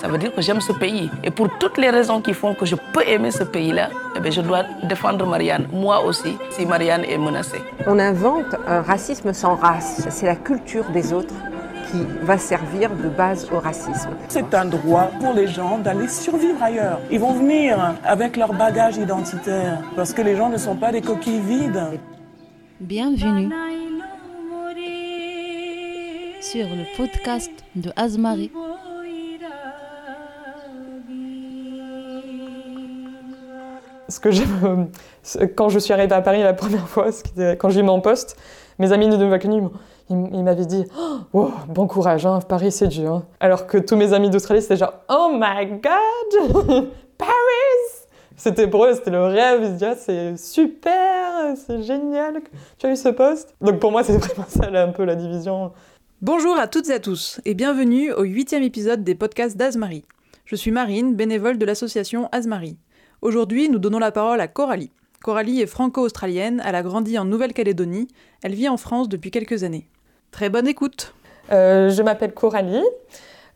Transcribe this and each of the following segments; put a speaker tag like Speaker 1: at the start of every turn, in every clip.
Speaker 1: Ça veut dire que j'aime ce pays. Et pour toutes les raisons qui font que je peux aimer ce pays-là, eh je dois défendre Marianne, moi aussi, si Marianne est menacée.
Speaker 2: On invente un racisme sans race. C'est la culture des autres qui va servir de base au racisme.
Speaker 3: C'est un droit pour les gens d'aller survivre ailleurs. Ils vont venir avec leur bagage identitaire parce que les gens ne sont pas des coquilles vides.
Speaker 4: Bienvenue sur le podcast de Azmarie.
Speaker 5: Ce que j'aime, quand je suis arrivée à Paris la première fois, quand j'ai eu mon poste, mes amis de Nouvelle-Calédonie il, m'avait dit oh, bon courage, hein, Paris c'est dur. Hein. Alors que tous mes amis d'Australie c'était genre oh my god, Paris C'était pour eux, c'était le rêve. Ils disaient c'est super, c'est génial, tu as eu ce poste. Donc pour moi c'est vraiment ça un peu la division.
Speaker 6: Bonjour à toutes et à tous et bienvenue au huitième épisode des podcasts d'Azmarie. Je suis Marine, bénévole de l'association Azmarie. Aujourd'hui nous donnons la parole à Coralie. Coralie est franco-australienne, elle a grandi en Nouvelle-Calédonie, elle vit en France depuis quelques années. Très bonne écoute.
Speaker 5: Euh, je m'appelle Coralie.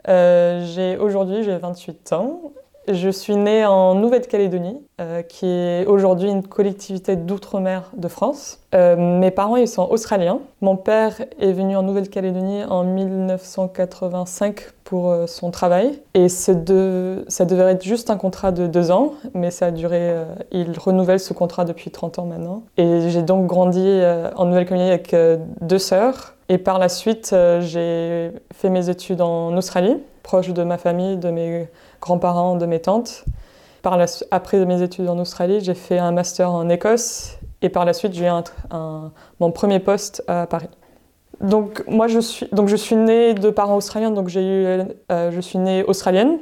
Speaker 5: Euh, j'ai aujourd'hui j'ai 28 ans. Je suis née en Nouvelle-Calédonie, euh, qui est aujourd'hui une collectivité d'outre-mer de France. mes parents ils sont australiens. Mon père est venu en Nouvelle-Calédonie en 1985 pour son travail. Et ça devait être juste un contrat de deux ans, mais ça a duré. il renouvelle ce contrat depuis 30 ans maintenant. Et j'ai donc grandi en Nouvelle-Calédonie avec deux sœurs et par la suite, euh, j'ai fait mes études en Australie, proche de ma famille, de mes grands-parents, de mes tantes. Après mes études en Australie, j'ai fait un master en Écosse et par la suite, j'ai eu mon premier poste à Paris. Donc moi, je suis, donc, je suis née de parents australiens, donc eu, euh, je suis née australienne.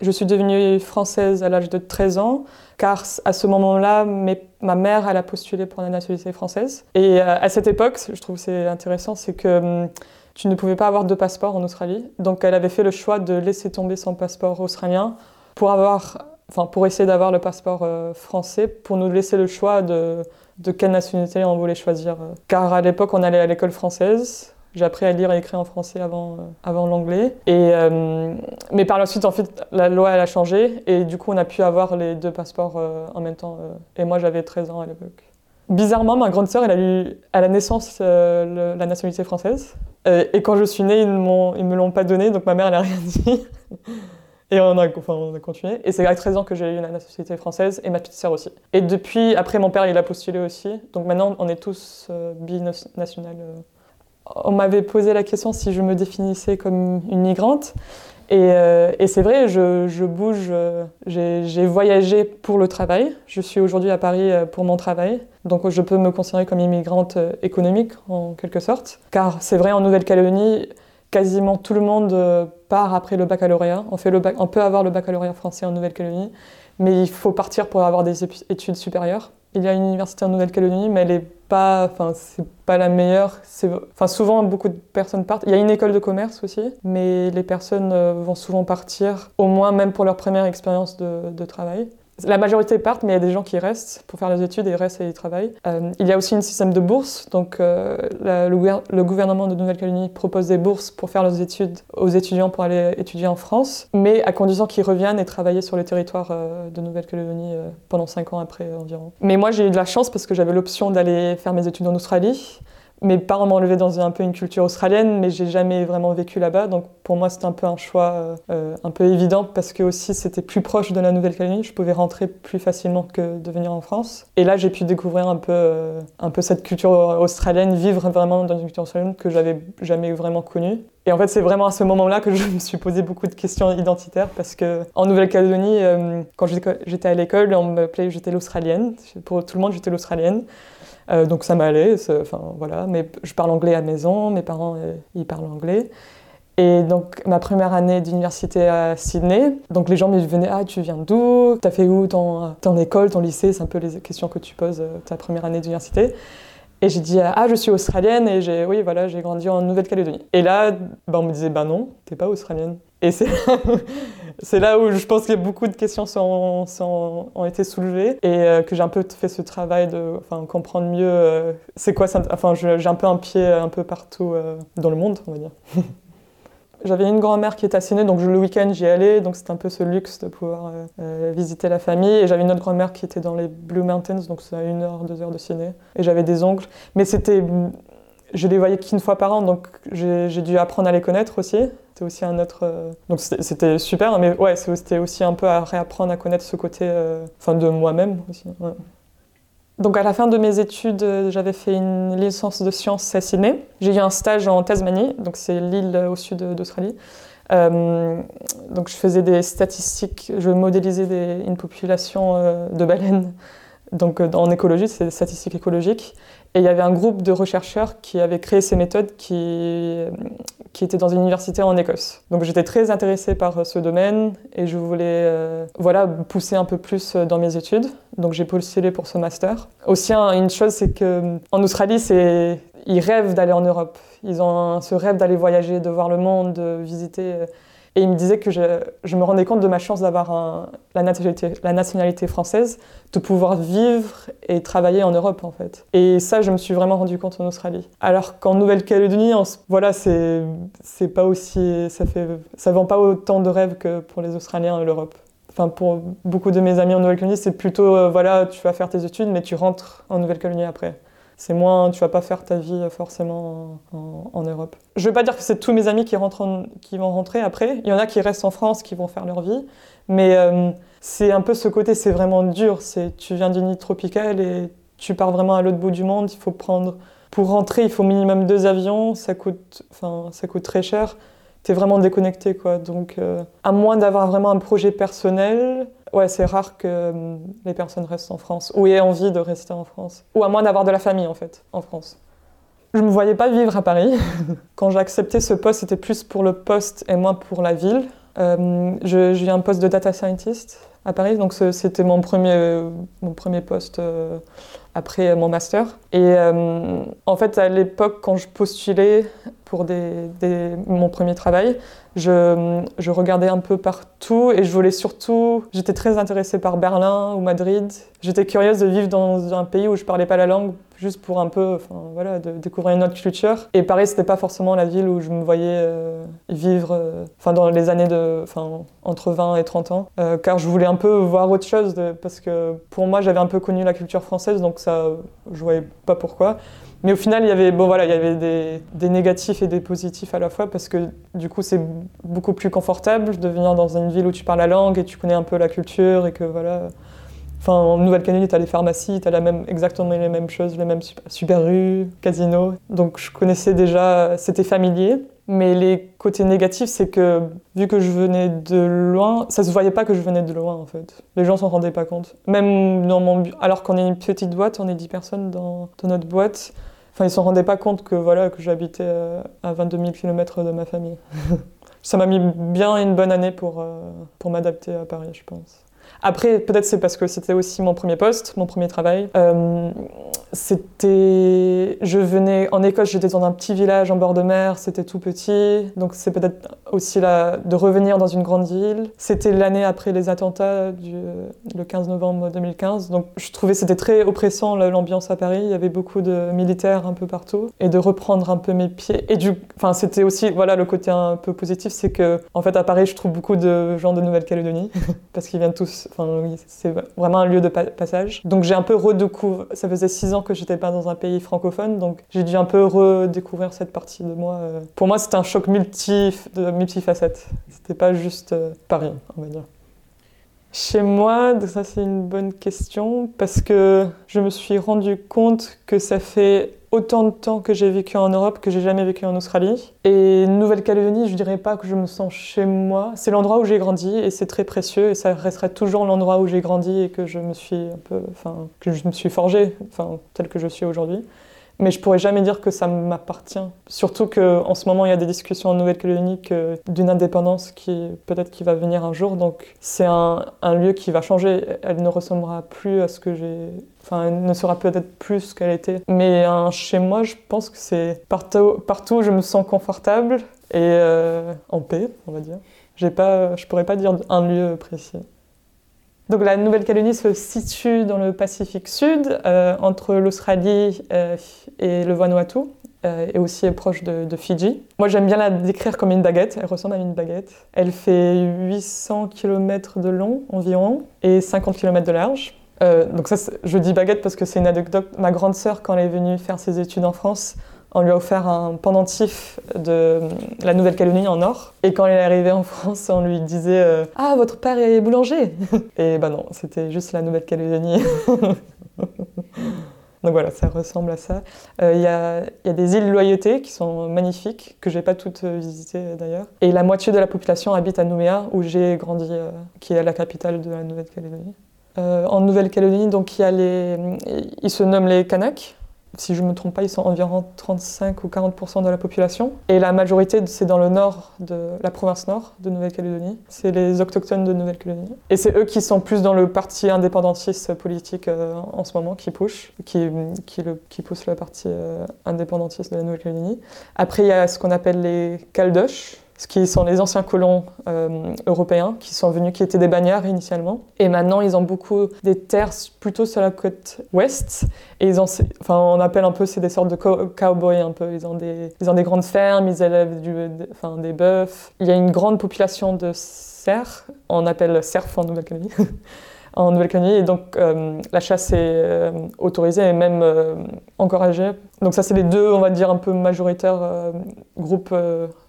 Speaker 5: Je suis devenue française à l'âge de 13 ans, car à ce moment-là, ma mère, a postulé pour la nationalité française. Et euh, à cette époque, je trouve c'est intéressant, c'est que hum, tu ne pouvais pas avoir de passeport en Australie. Donc elle avait fait le choix de laisser tomber son passeport australien pour avoir, enfin pour essayer d'avoir le passeport euh, français, pour nous laisser le choix de, quelle nationalité on voulait choisir. Car à l'époque, on allait à l'école française. J'ai appris à lire et écrire en français avant, euh, avant l'anglais. Euh, mais par la suite, en fait, la loi elle a changé et du coup, on a pu avoir les deux passeports en même temps. et moi, j'avais 13 ans à l'époque. Bizarrement, ma grande sœur, elle a eu à la naissance la nationalité française. et quand je suis née, ils ne me l'ont pas donné, donc ma mère, elle n'a rien dit. Et on a, continué. Et c'est à 13 ans que j'ai eu la nationalité française et ma petite sœur aussi. Et depuis, après, mon père, il a postulé aussi. Donc maintenant, on est tous binationales on m'avait posé la question si je me définissais comme une migrante. Et, euh, c'est vrai, je, bouge, euh, j'ai voyagé pour le travail. Je suis aujourd'hui à Paris euh, pour mon travail. Donc je peux me considérer comme immigrante économique en quelque sorte. Car c'est vrai, en Nouvelle-Calédonie, quasiment tout le monde part après le baccalauréat. On peut avoir le baccalauréat français en Nouvelle-Calédonie, mais il faut partir pour avoir des études supérieures. Il y a une université en Nouvelle-Calédonie, mais elle est pas, enfin c'est pas la meilleure. Enfin souvent beaucoup de personnes partent. Il y a une école de commerce aussi, mais les personnes euh, vont souvent partir, au moins même pour leur première expérience de travail. La majorité partent, mais il y a des gens qui restent pour faire leurs études et restent et ils travaillent. Euh, il y a aussi un système de bourse. Donc, euh, le, gouvernement de Nouvelle-Calédonie propose des bourses pour faire leurs études aux étudiants pour aller étudier en France, mais à condition qu'ils reviennent et travailler sur le territoire euh, de Nouvelle-Calédonie pendant 5 ans après environ. Mais moi, j'ai eu de la chance parce que j'avais l'option d'aller faire mes études en Australie. Mes parents m'ont élevé dans un peu une culture australienne, mais j'ai jamais vraiment vécu là-bas. Donc pour moi, c'était un peu un choix euh, un peu évident parce que aussi c'était plus proche de la Nouvelle-Calédonie. Je pouvais rentrer plus facilement que de venir en France. Et là, j'ai pu découvrir un peu, euh, un peu cette culture australienne, vivre vraiment dans une culture australienne que j'avais jamais vraiment connue. Et en fait, c'est vraiment à ce moment-là que je me suis posé beaucoup de questions identitaires parce que en Nouvelle-Calédonie, euh, quand j'étais à l'école, on m'appelait j'étais l'Australienne. Pour tout le monde, j'étais l'Australienne. Euh, donc ça m'allait, enfin voilà. Mais je parle anglais à la maison, mes parents euh, ils parlent anglais. Et donc ma première année d'université à Sydney, donc les gens me venaient ah tu viens d'où, t'as fait où ton, ton école, ton lycée, c'est un peu les questions que tu poses euh, ta première année d'université. Et j'ai dit ah je suis australienne et j'ai oui voilà j'ai grandi en Nouvelle-Calédonie. Et là ben, on me disait bah non t'es pas australienne. Et c'est là où je pense que beaucoup de questions ont été soulevées et euh, que j'ai un peu fait ce travail de comprendre mieux euh, c'est quoi ça. Enfin, j'ai un peu un pied un peu partout euh, dans le monde, on va dire. J'avais une grand-mère qui était à Sydney, donc le week-end j'y allais, donc c'était un peu ce luxe de pouvoir visiter la famille. Et j'avais une autre grand-mère qui était dans les Blue Mountains, donc c'est à une heure, deux heures de Sydney. Et j'avais des oncles. Mais c'était. Je les voyais qu'une fois par an, donc j'ai dû apprendre à les connaître aussi. C'était aussi un autre. euh, Donc c'était super, mais ouais, c'était aussi un peu à réapprendre à connaître ce côté, euh, enfin de moi-même aussi. Donc à la fin de mes études, euh, j'avais fait une licence de sciences à Sydney. J'ai eu un stage en Tasmanie, donc c'est l'île au sud d'Australie. Donc je faisais des statistiques, je modélisais une population de baleines. Donc en écologie, c'est des statistiques écologiques. Et il y avait un groupe de chercheurs qui avaient créé ces méthodes qui, qui étaient dans une université en Écosse. Donc j'étais très intéressée par euh, ce domaine et je voulais euh, voilà, pousser un peu plus euh, dans mes études. Donc j'ai postulé pour ce master. Aussi, un- une chose, c'est qu'en Australie, c'est ils rêvent d'aller en Europe. Ils ont ce rêve d'aller voyager, de voir le monde, de visiter. Et ils me disaient que je, me rendais compte de ma chance d'avoir la, nationalité, française, de pouvoir vivre et travailler en Europe en fait. Et ça, je me suis vraiment rendu compte en Australie. Alors qu'en Nouvelle-Calédonie, voilà, c'est pas aussi, ça fait, ça vend pas autant de rêves que pour les Australiens et l'Europe. Enfin, pour beaucoup de mes amis en Nouvelle-Calédonie, c'est plutôt, euh, voilà, tu vas faire tes études, mais tu rentres en Nouvelle-Calédonie après. C'est moins, tu vas pas faire ta vie euh, forcément en, Europe. Je veux pas dire que c'est tous mes amis qui, rentrent en- qui vont rentrer après. Il y en a qui restent en France, qui vont faire leur vie. Mais euh, c'est un peu ce côté, c'est vraiment dur. C'est, tu viens d'une île tropicale et tu pars vraiment à l'autre bout du monde. Il faut prendre, pour rentrer, il faut minimum deux avions. Ça coûte, enfin, ça coûte très cher. T'es vraiment déconnecté, quoi. Donc, euh, à moins d'avoir vraiment un projet personnel, ouais, c'est rare que euh, les personnes restent en France ou aient envie de rester en France. Ou à moins d'avoir de la famille, en fait, en France. Je me voyais pas vivre à Paris. Quand j'ai accepté ce poste, c'était plus pour le poste et moins pour la ville. Euh, je- j'ai eu un poste de data scientist à Paris, donc c'était mon premier, mon premier poste euh, après mon master. Et euh, en fait, à l'époque, quand je postulais pour des- mon premier travail, je, je regardais un peu partout et je voulais surtout. J'étais très intéressée par Berlin ou Madrid. J'étais curieuse de vivre dans un pays où je parlais pas la langue, juste pour un peu, voilà, découvrir une autre culture. Et Paris, c'était pas forcément la ville où je me voyais euh, vivre, euh, enfin dans les années de, entre 20 et 30 ans, euh, car je voulais un peu voir autre chose, parce que pour moi, j'avais un peu connu la culture française, donc ça, je voyais pas pourquoi. Mais au final, il y avait, bon, voilà, il y avait des, des négatifs et des positifs à la fois parce que du coup, c'est beaucoup plus confortable de venir dans une ville où tu parles la langue et tu connais un peu la culture et que voilà. En Nouvelle-Calédonie, tu as les pharmacies, tu as la même, exactement les mêmes choses, les mêmes super, rues, casinos. Donc je connaissais déjà, c'était familier. Mais les côtés négatifs, c'est que vu que je venais de loin, ça se voyait pas que je venais de loin en fait. Les gens s'en rendaient pas compte. Même dans mon alors qu'on est une petite boîte, on est 10 personnes dans, dans notre boîte. Enfin, ils s'en rendaient pas compte que voilà que j'habitais euh, à 22 000 km de ma famille. ça m'a mis bien une bonne année pour, euh, pour m'adapter à Paris, je pense. Après, peut-être c'est parce que c'était aussi mon premier poste, mon premier travail. Euh, c'était, je venais en Écosse, j'étais dans un petit village en bord de mer, c'était tout petit, donc c'est peut-être aussi là de revenir dans une grande ville. C'était l'année après les attentats du le 15 novembre 2015, donc je trouvais c'était très oppressant l'ambiance à Paris. Il y avait beaucoup de militaires un peu partout et de reprendre un peu mes pieds. Et du, enfin c'était aussi voilà le côté un peu positif, c'est que en fait à Paris je trouve beaucoup de gens de Nouvelle-Calédonie parce qu'ils viennent tous. C'est vraiment un lieu de pa- passage. Donc j'ai un peu redécouvert. Ça faisait six ans que j'étais pas dans un pays francophone, donc j'ai dû un peu redécouvrir cette partie de moi. euh. Pour moi c'était un choc multi de multifacette. C'était pas juste euh, Paris, on va dire. Chez moi, ça c'est une bonne question parce que je me suis rendu compte que ça fait autant de temps que j'ai vécu en Europe que j'ai jamais vécu en Australie. Et Nouvelle-Calédonie, je dirais pas que je me sens chez moi. C'est l'endroit où j'ai grandi et c'est très précieux et ça resterait toujours l'endroit où j'ai grandi et que je me suis un peu, enfin, que je me suis forgée, enfin, tel que je suis aujourd'hui. Mais je pourrais jamais dire que ça m'appartient. Surtout qu'en ce moment, il y a des discussions en Nouvelle-Calédonie d'une indépendance qui peut-être qui va venir un jour. Donc c'est un, un lieu qui va changer. Elle ne ressemblera plus à ce que j'ai. Enfin, elle ne sera peut-être plus ce qu'elle était. Mais un chez moi, je pense que c'est partout, partout où je me sens confortable et euh, en paix, on va dire. Pas, je pourrais pas dire un lieu précis. Donc la Nouvelle-Calédonie se situe dans le Pacifique Sud, euh, entre l'Australie euh, et le Vanuatu. euh, et aussi proche de, Fidji. Moi, j'aime bien la décrire comme une baguette. Elle ressemble à une baguette. Elle fait 800 km de long environ et 50 km de large. Donc ça, je dis baguette parce que c'est une anecdote. Ma grande sœur, quand elle est venue faire ses études en France, on lui a offert un pendentif de la Nouvelle-Calédonie en or. Et quand elle est arrivée en France, on lui disait euh, Ah, votre père est boulanger Et bah non, c'était juste la Nouvelle-Calédonie. Donc voilà, ça ressemble à ça. Euh, Il y, a, des îles Loyauté qui sont magnifiques, que j'ai pas toutes euh, visitées d'ailleurs. Et la moitié de la population habite à Nouméa, où j'ai grandi, qui est la capitale de la Nouvelle-Calédonie. En Nouvelle-Calédonie, donc il y a les, ils se nomment les Kanaks. Si je ne me trompe pas, ils sont environ 35 ou 40% de la population. Et la majorité, c'est dans le nord de la province nord de Nouvelle-Calédonie. C'est les autochtones de Nouvelle-Calédonie. Et c'est eux qui sont plus dans le parti indépendantiste politique euh, en ce moment, qui push, qui, qui, le, qui pousse parti euh, indépendantiste de la Nouvelle-Calédonie. Après, il y a ce qu'on appelle les Caldoches, ce qui sont les anciens colons euh, européens qui sont venus, qui étaient des bagnards initialement. Et maintenant, ils ont beaucoup des terres plutôt sur la côte ouest. Et ils ont, enfin, on appelle un peu, c'est des sortes de cow- cowboys un peu. Ils ont des, ils ont des grandes fermes, ils élèvent enfin, des bœufs. Il y a une grande population de cerfs. On appelle cerfs en Nouvelle-Calédonie. en Nouvelle-Calédonie. Et donc, euh, la chasse est euh, autorisée et même encouragée. Donc ça, c'est les deux, on va dire, un peu majoritaires, groupes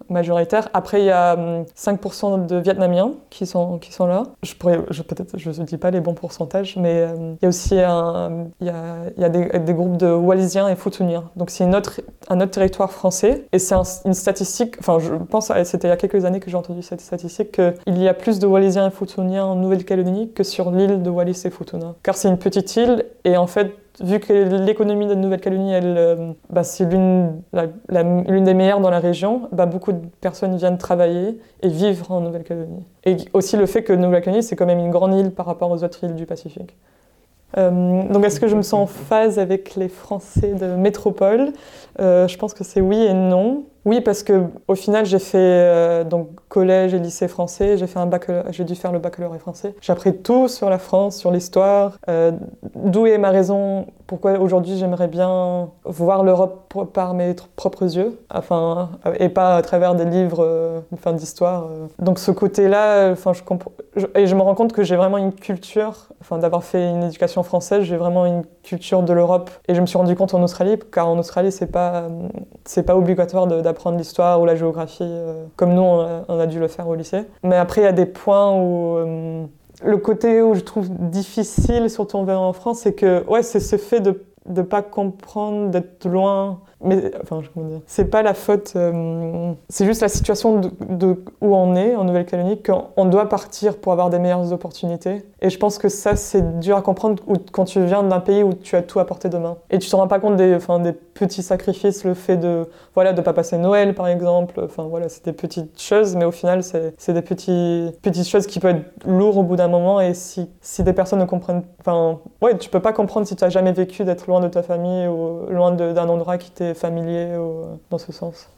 Speaker 5: majoritaires. Après, il y a hum, 5% de Vietnamiens qui sont, qui sont là. Je pourrais, je, peut-être, je ne dis pas les bons pourcentages, mais euh, il y a aussi un, il y a, il y a des, groupes de Wallisiens et Futuniens. Donc c'est une autre, un autre territoire français. Et c'est un- une statistique, enfin, je pense, à- c'était il y a quelques années que j'ai entendu cette statistique, qu'il y a plus de Wallisiens et Futuniens en Nouvelle-Calédonie que sur l'île de Wallis et Futuna. Car c'est une petite île et en fait, vu que l'économie de Nouvelle-Calédonie, elle, euh, bah, c'est l'une des meilleures dans la région, bah, beaucoup de personnes viennent travailler et vivre en Nouvelle-Calédonie. Et aussi le fait que Nouvelle-Calédonie, c'est quand même une grande île par rapport aux autres îles du Pacifique. Euh, donc est-ce que je me sens en phase avec les Français de métropole? Euh, Je pense que c'est oui et non. Oui, parce que au final, j'ai fait euh, donc collège et lycée français. J'ai fait un j'ai dû faire le baccalauréat français. J'ai appris tout sur la France, sur l'histoire. Euh, D'où est ma raison pourquoi aujourd'hui j'aimerais bien voir l'Europe par mes propres yeux, enfin et pas à travers des livres, euh, enfin d'histoire. euh. Donc ce côté-là, enfin je comprends et je me rends compte que j'ai vraiment une culture, enfin d'avoir fait une éducation française, j'ai vraiment une culture de l'Europe. Et je me suis rendu compte en Australie, car en Australie c'est pas euh, c'est pas obligatoire de- d'apprendre l'histoire ou la géographie euh, comme nous on a, dû le faire au lycée. Mais après il y a des points où euh, le côté où je trouve difficile, surtout en en France, c'est que ouais, c'est ce fait de de pas comprendre, d'être loin. Mais enfin, comment dire, c'est pas la faute. euh, c'est juste la situation de, où on est en Nouvelle-Calédonie qu'on on doit partir pour avoir des meilleures opportunités. Et je pense que ça, c'est dur à comprendre quand tu viens d'un pays où tu as tout à portée de main. Et tu te rends pas compte des, enfin, des petits sacrifices, le fait de voilà de pas passer Noël par exemple. Enfin voilà, c'est des petites choses, mais au final, c'est des petits, petites choses qui peuvent être lourdes au bout d'un moment. Et si, si des personnes ne comprennent, enfin ouais, tu peux pas comprendre si tu as jamais vécu d'être loin de ta famille ou loin d'un endroit qui t'est familier dans ce sens.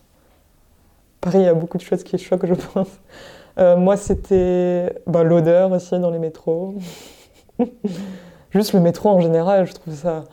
Speaker 5: Paris, il y a beaucoup de choses qui choquent, je pense. Euh, moi, c'était bah, l'odeur aussi dans les métros. Juste le métro en général, je trouve ça.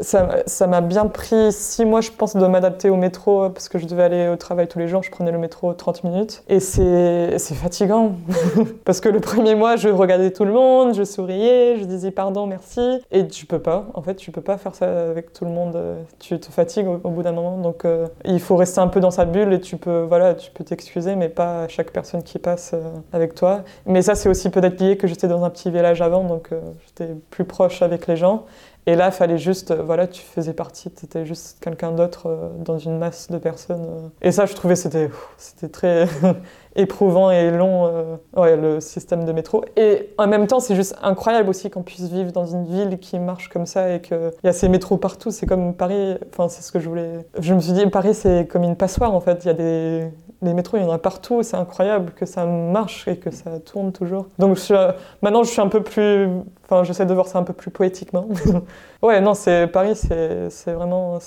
Speaker 5: Ça m'a bien pris six mois, je pense, de m'adapter au métro euh, parce que je devais aller au travail tous les jours. Je prenais le métro 30 minutes. Et c'est fatigant. parce que le premier mois, je regardais tout le monde, je souriais, je disais pardon, merci. Et tu peux pas. En fait, tu peux pas faire ça avec tout le monde. euh, Tu te fatigues au, bout d'un moment. Donc, euh, il faut rester un peu dans sa bulle et tu peux voilà, tu peux t'excuser, mais pas à chaque personne qui passe avec toi. Mais ça, c'est aussi peut-être lié que j'étais dans un petit village avant, donc j'étais plus proche avec les gens. Et là, fallait juste, euh, voilà, tu faisais partie, tu étais juste quelqu'un d'autre euh, dans une masse de personnes. euh. Et ça, je trouvais, c'était c'était très éprouvant et long, ouais, le système de métro. Et en même temps, c'est juste incroyable aussi qu'on puisse vivre dans une ville qui marche comme ça et qu'il y a ces métros partout. C'est comme Paris, enfin, c'est ce que je voulais. Je me suis dit, Paris, c'est comme une passoire, en fait. Il y a des. Les métros, il y en a partout, c'est incroyable que ça marche et que ça tourne toujours. Donc je euh, maintenant, je suis un peu plus. Enfin, j'essaie de voir ça un peu plus poétiquement. ouais, non, c'est Paris, c'est vraiment.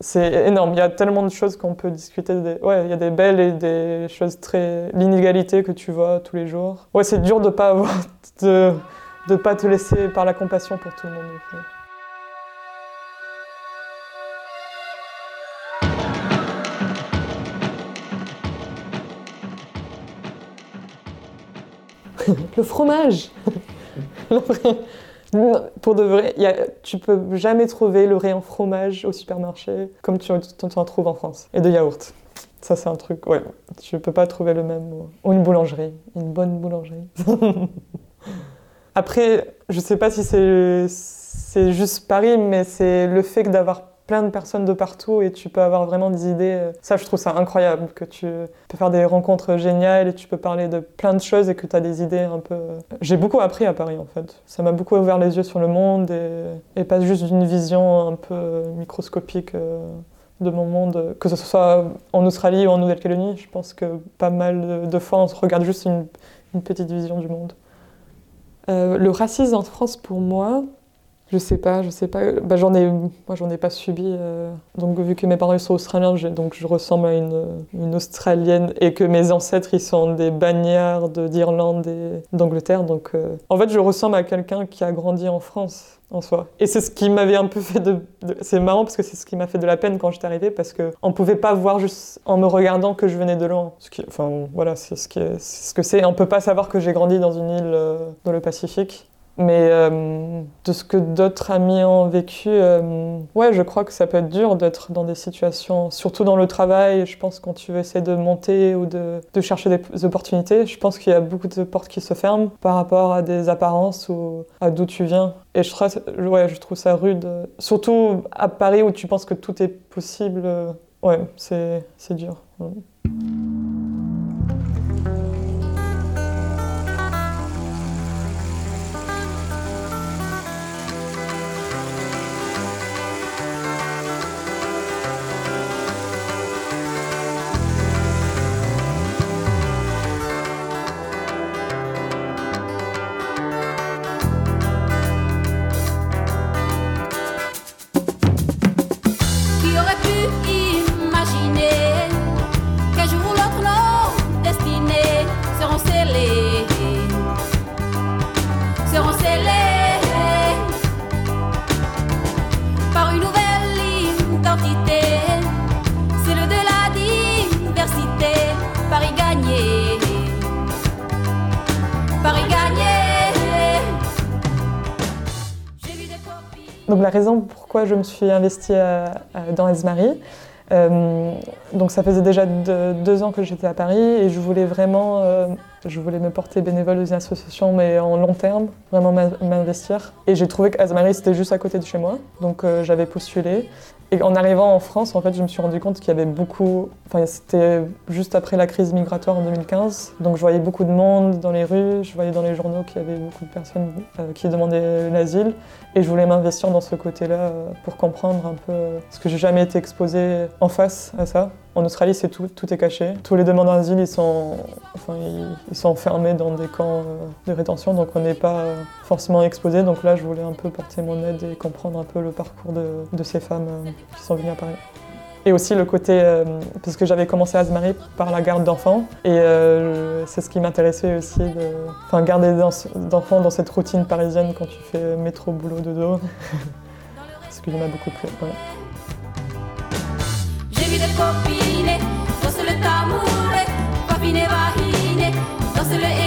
Speaker 5: C'est énorme. Il y a tellement de choses qu'on peut discuter. Ouais, il y a des belles et des choses très. L'inégalité que tu vois tous les jours. Ouais, c'est dur de pas avoir. de de pas te laisser par la compassion pour tout le monde. le fromage Pour de vrai, tu peux jamais trouver le rayon fromage au supermarché comme tu, tu en trouves en France. Et de yaourt. Ça, c'est un truc, ouais. Tu peux pas trouver le même. Ou une boulangerie. Une bonne boulangerie. Après, je sais pas si c'est juste Paris, mais c'est le fait d'avoir plein de personnes de partout et tu peux avoir vraiment des idées. Ça, je trouve ça incroyable, que tu peux faire des rencontres géniales et tu peux parler de plein de choses et que tu as des idées un peu... J'ai beaucoup appris à Paris, en fait. Ça m'a beaucoup ouvert les yeux sur le monde et, pas juste d'une vision un peu microscopique euh, de mon monde, que ce soit en Australie ou en Nouvelle-Calédonie. Je pense que pas mal de, fois, on se regarde juste une petite vision du monde. Euh, le racisme en France, pour moi, je sais pas, je sais pas. Bah, j'en ai, moi, j'en ai pas subi. euh, Donc, vu que mes parents sont australiens, donc je ressemble à une, australienne et que mes ancêtres ils sont des bagnards de- d'Irlande et d'Angleterre. Donc, euh, en fait, je ressemble à quelqu'un qui a grandi en France en soi. Et c'est ce qui m'avait un peu fait de. c'est marrant parce que c'est ce qui m'a fait de la peine quand j'étais arrivée parce que on pouvait pas voir juste en me regardant que je venais de loin. Enfin, voilà, c'est ce que c'est. On peut pas savoir que j'ai grandi dans une île euh, dans le Pacifique. Mais euh, de ce que d'autres amis ont vécu, euh, ouais, je crois que ça peut être dur d'être dans des situations, surtout dans le travail. Je pense quand tu essaies de monter ou de, chercher des opportunités, je pense qu'il y a beaucoup de portes qui se ferment par rapport à des apparences ou à d'où tu viens. Et je trouve, ça rude, surtout à Paris où tu penses que tout est possible. euh, Ouais, c'est dur.
Speaker 7: De la diversité, Paris gagné, Paris gagné.
Speaker 5: Donc la raison pourquoi je me suis investie à- à- dans Esmarie, euh, donc ça faisait déjà deux, ans que j'étais à Paris et je voulais vraiment, euh, je voulais me porter bénévole dans une association mais en long terme, vraiment m'in- m'investir. Et j'ai trouvé qu'Asmarie c'était juste à côté de chez moi, donc euh, j'avais postulé. Et en arrivant en France, en fait, je me suis rendu compte qu'il y avait beaucoup. Enfin, c'était juste après la crise migratoire en 2015. Donc, je voyais beaucoup de monde dans les rues. Je voyais dans les journaux qu'il y avait beaucoup de personnes euh, qui demandaient l'asile. Et je voulais m'investir dans ce côté-là euh, pour comprendre un peu. Parce que j'ai jamais été exposée en face à ça. En Australie, c'est tout, tout est caché. Tous les demandeurs d'asile, ils sont, enfin, ils, sont enfermés dans des camps euh, de rétention, donc on n'est pas euh, forcément exposé. Donc là, je voulais un peu porter mon aide et comprendre un peu le parcours de, ces femmes euh, qui sont venues à Paris. Et aussi le côté, parce que j'avais commencé à se marier par la garde d'enfants, et c'est ce qui m'intéressait aussi, enfin, garder d'enfants dans cette routine parisienne quand tu fais métro, boulot, dodo. ce qui m'a beaucoup plu.
Speaker 7: J'ai vu des copines danser le tambouré, papine vahine, danser le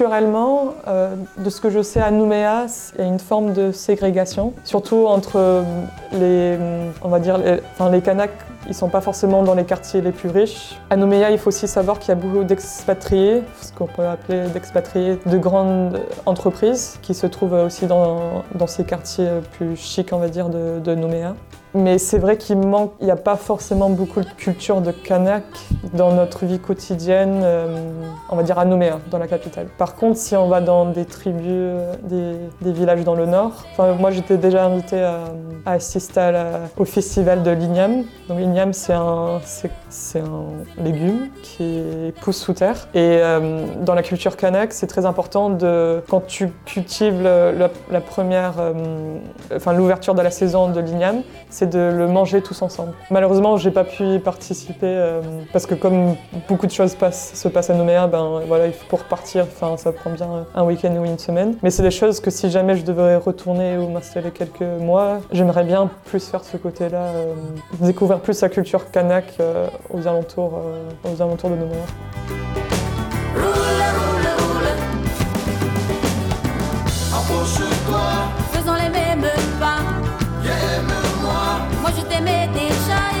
Speaker 5: Culturellement, euh, de ce que je sais à Nouméa, il y a une forme de ségrégation, surtout entre euh, les, on va dire, enfin, les Kanaks. Ils sont pas forcément dans les quartiers les plus riches. À Nouméa, il faut aussi savoir qu'il y a beaucoup d'expatriés, ce qu'on peut appeler d'expatriés de grandes entreprises, qui se trouvent aussi dans, dans ces quartiers plus chics, on va dire, de Nouméa. Mais c'est vrai qu'il manque, il n'y a pas forcément beaucoup de culture de kanak dans notre vie quotidienne, euh, on va dire à Nouméa, dans la capitale. Par contre, si on va dans des tribus, des, villages dans le nord, moi j'étais déjà invitée à, assister au festival de l'igname. Donc l'igname, c'est un, un légume qui pousse sous terre. Et euh, dans la culture kanak, c'est très important de, quand tu cultives la, première, euh, l'ouverture de la saison de l'igname, c'est de le manger tous ensemble. Malheureusement, j'ai pas pu y participer euh, parce que comme beaucoup de choses se passent à Nouméa, ben voilà, pour partir, enfin ça prend bien un week-end ou une semaine. Mais c'est des choses que si jamais je devrais retourner ou m'installer quelques mois, j'aimerais bien plus faire ce côté-là, euh, découvrir plus la culture kanak euh, aux alentours, aux alentours de Nouméa.
Speaker 7: te me shy.